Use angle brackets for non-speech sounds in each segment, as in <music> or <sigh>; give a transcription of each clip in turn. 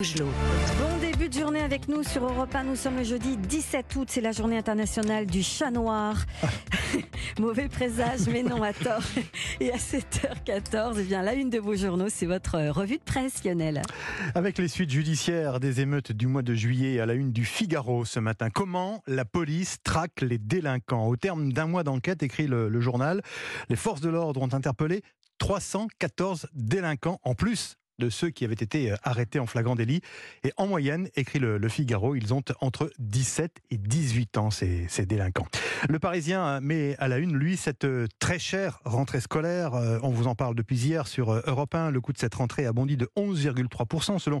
Bon début de journée avec nous sur Europe 1. Nous sommes le jeudi 17 août. C'est la journée internationale du chat noir. <laughs> Mauvais présage, mais non à tort. Et à 7h14, eh bien, la une de vos journaux, c'est votre revue de presse, Lionel. Avec les suites judiciaires des émeutes du mois de juillet à la une du Figaro ce matin. Comment la police traque les délinquants? Au terme d'un mois d'enquête, écrit le, le journal, les forces de l'ordre ont interpellé 314 délinquants en plus de ceux qui avaient été euh, arrêtés en flagrant délit. Et en moyenne, écrit le, Figaro, ils ont entre 17 et 18 ans, ces, ces délinquants. Le Parisien euh, met à la une, lui, cette euh, très chère rentrée scolaire. On vous en parle depuis hier sur Europe 1. Le coût de cette rentrée a bondi de 11,3% selon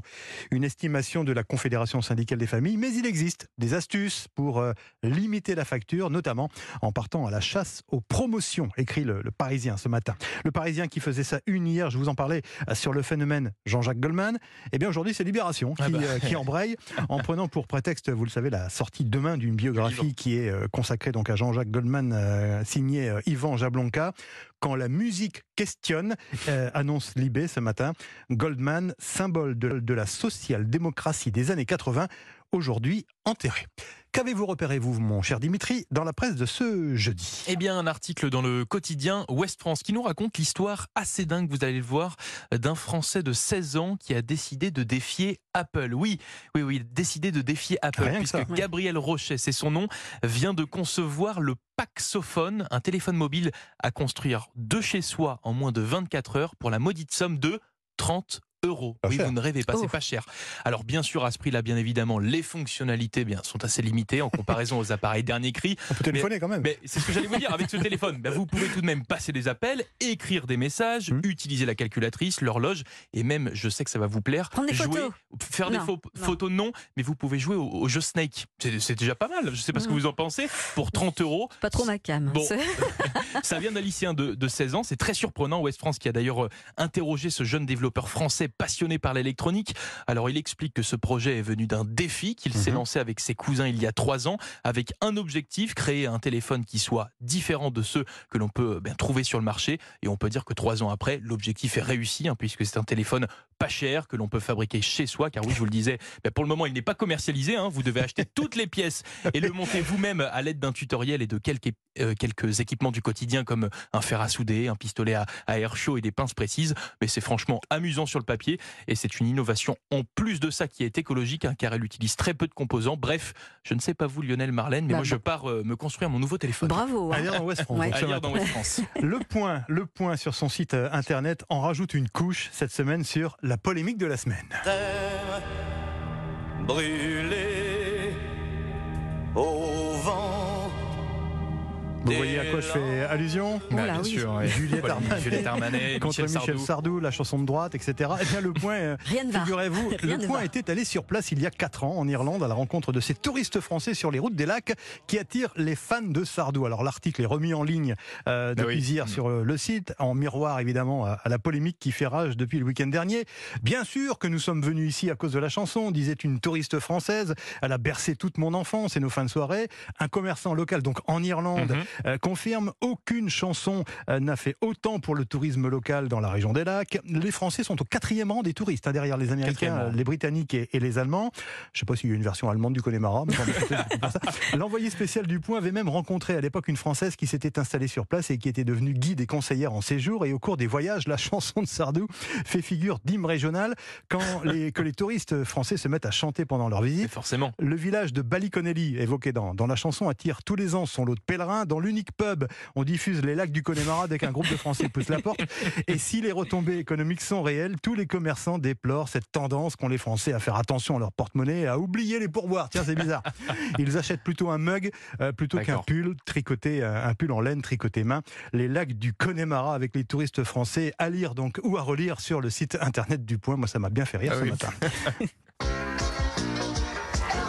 une estimation de la Confédération syndicale des familles. Mais il existe des astuces pour limiter la facture, notamment en partant à la chasse aux promotions, écrit le, le Parisien ce matin. Le Parisien qui faisait sa une hier, je vous en parlais sur le phénomène Jean-Jacques Goldman. Eh bien aujourd'hui c'est Libération qui, ah bah. euh, qui, embraye en <laughs> prenant pour prétexte, vous le savez, la sortie demain d'une biographie qui est euh, consacrée donc à Jean-Jacques Goldman, euh, signé Yvan Jablonka. Quand la musique questionne, annonce Libé ce matin, Goldman, symbole de, de la social-démocratie des années 80, aujourd'hui enterré. Qu'avez-vous repéré, vous, mon cher Dimitri, dans la presse de ce jeudi? Eh bien, un article dans le quotidien Ouest France qui nous raconte l'histoire assez dingue, vous allez le voir, d'un Français de 16 ans qui a décidé de défier Apple. Oui, oui, oui, décidé de défier Apple, puisque Gabriel Rochet, c'est son nom, vient de concevoir le Paxophone, un téléphone mobile à construire de chez soi en moins de 24 heures pour la maudite somme de 30 euros. oui, vous ne rêvez pas, c'est pas cher. Alors bien sûr, à ce prix-là, bien évidemment, les fonctionnalités bien, sont assez limitées en comparaison aux appareils dernier cri. On peut téléphoner quand même. Mais c'est ce que j'allais vous dire. Avec ce téléphone, ben, vous pouvez tout de même passer des appels, écrire des messages, hmm. utiliser la calculatrice, l'horloge, et même, je sais que ça va vous plaire, Prendre des jouer, photos. faire des photos non, mais vous pouvez jouer au, jeu Snake. C'est déjà pas mal. Je sais pas ce que vous en pensez. Pour 30 euros. Pas trop ma cam. Bon, <laughs> ça vient d'un lycéen de, de 16 ans. C'est très surprenant. West France qui a d'ailleurs euh, interrogé ce jeune développeur français passionné par l'électronique électronique. Alors il explique que ce projet est venu d'un défi qu'il s'est mhm. lancé avec ses cousins il y a trois ans, avec un objectif, créer un téléphone qui soit différent de ceux que l'on peut ben, trouver sur le marché. Et on peut dire que trois ans après, l'objectif est réussi, hein, puisque c'est un téléphone pas cher que l'on peut fabriquer chez soi. Car oui, je vous le disais, ben, pour le moment, il n'est pas commercialisé. Hein. vous devez acheter toutes les pièces et le monter vous-même à l'aide d'un tutoriel et de quelques, euh, quelques équipements du quotidien comme un fer à souder, un pistolet à, à air chaud et des pinces précises. Mais c'est franchement amusant sur le papier et c'est une innovation en plus de ça qui est écologique hein, car elle utilise très peu de composants. Bref, je ne sais pas vous Lionel Marlène, mais bah, moi je bah. pars euh, me construire mon nouveau téléphone. Bravo. Hein. dans West France. <laughs> Le point, le point sur son site euh, internet en rajoute une couche cette semaine sur la polémique de la semaine. Terre brûlée au vent vous voyez à quoi je fais allusion bah, Bien sûr. Juliette Armanet, <laughs> contre Michel, Sardou. la chanson de droite, etc. Eh bien, le point, <laughs> figurez-vous, <laughs> le point était allé sur place il y a 4 ans en Irlande à la rencontre de ces touristes français sur les routes des lacs qui attirent les fans de Sardou. Alors l'article est remis en ligne euh, depuis hier sur euh, le site, en miroir évidemment à, la polémique qui fait rage depuis le week-end dernier. Bien sûr que nous sommes venus ici à cause de la chanson, disait une touriste française. Elle a bercé toute mon enfance et nos fins de soirée. Un commerçant local, donc en Irlande, mhm. Euh, confirme aucune chanson euh, n'a fait autant pour le tourisme local dans la région des lacs. Les Français sont au quatrième rang des touristes, hein, derrière les Américains, les Britanniques et, les Allemands. Je ne sais pas s'il y a une version allemande du Connemara. <laughs> L'envoyé spécial du Point avait même rencontré à l'époque une Française qui s'était installée sur place et qui était devenue guide et conseillère en séjour. Et au cours des voyages, la chanson de Sardou fait figure d'hymne régional quand les, que les touristes français se mettent à chanter pendant leur visite. forcément. Le village de Ballyconnelly, évoqué dans, dans la chanson, attire tous les ans son lot de pèlerins dans l'unique pub. On diffuse les lacs du Connemara dès qu'un groupe de Français pousse la porte. Et si les retombées économiques sont réelles, tous les commerçants déplorent cette tendance qu'ont les Français à faire attention à leur porte-monnaie et à oublier les pourboires. Tiens, c'est bizarre. Ils achètent plutôt un mug euh, plutôt qu'un pull tricoté, euh, un pull en laine tricoté main. Les lacs du Connemara avec les touristes français à lire donc ou à relire sur le site internet du Point. Moi, ça m'a bien fait rire ah ce matin. <laughs>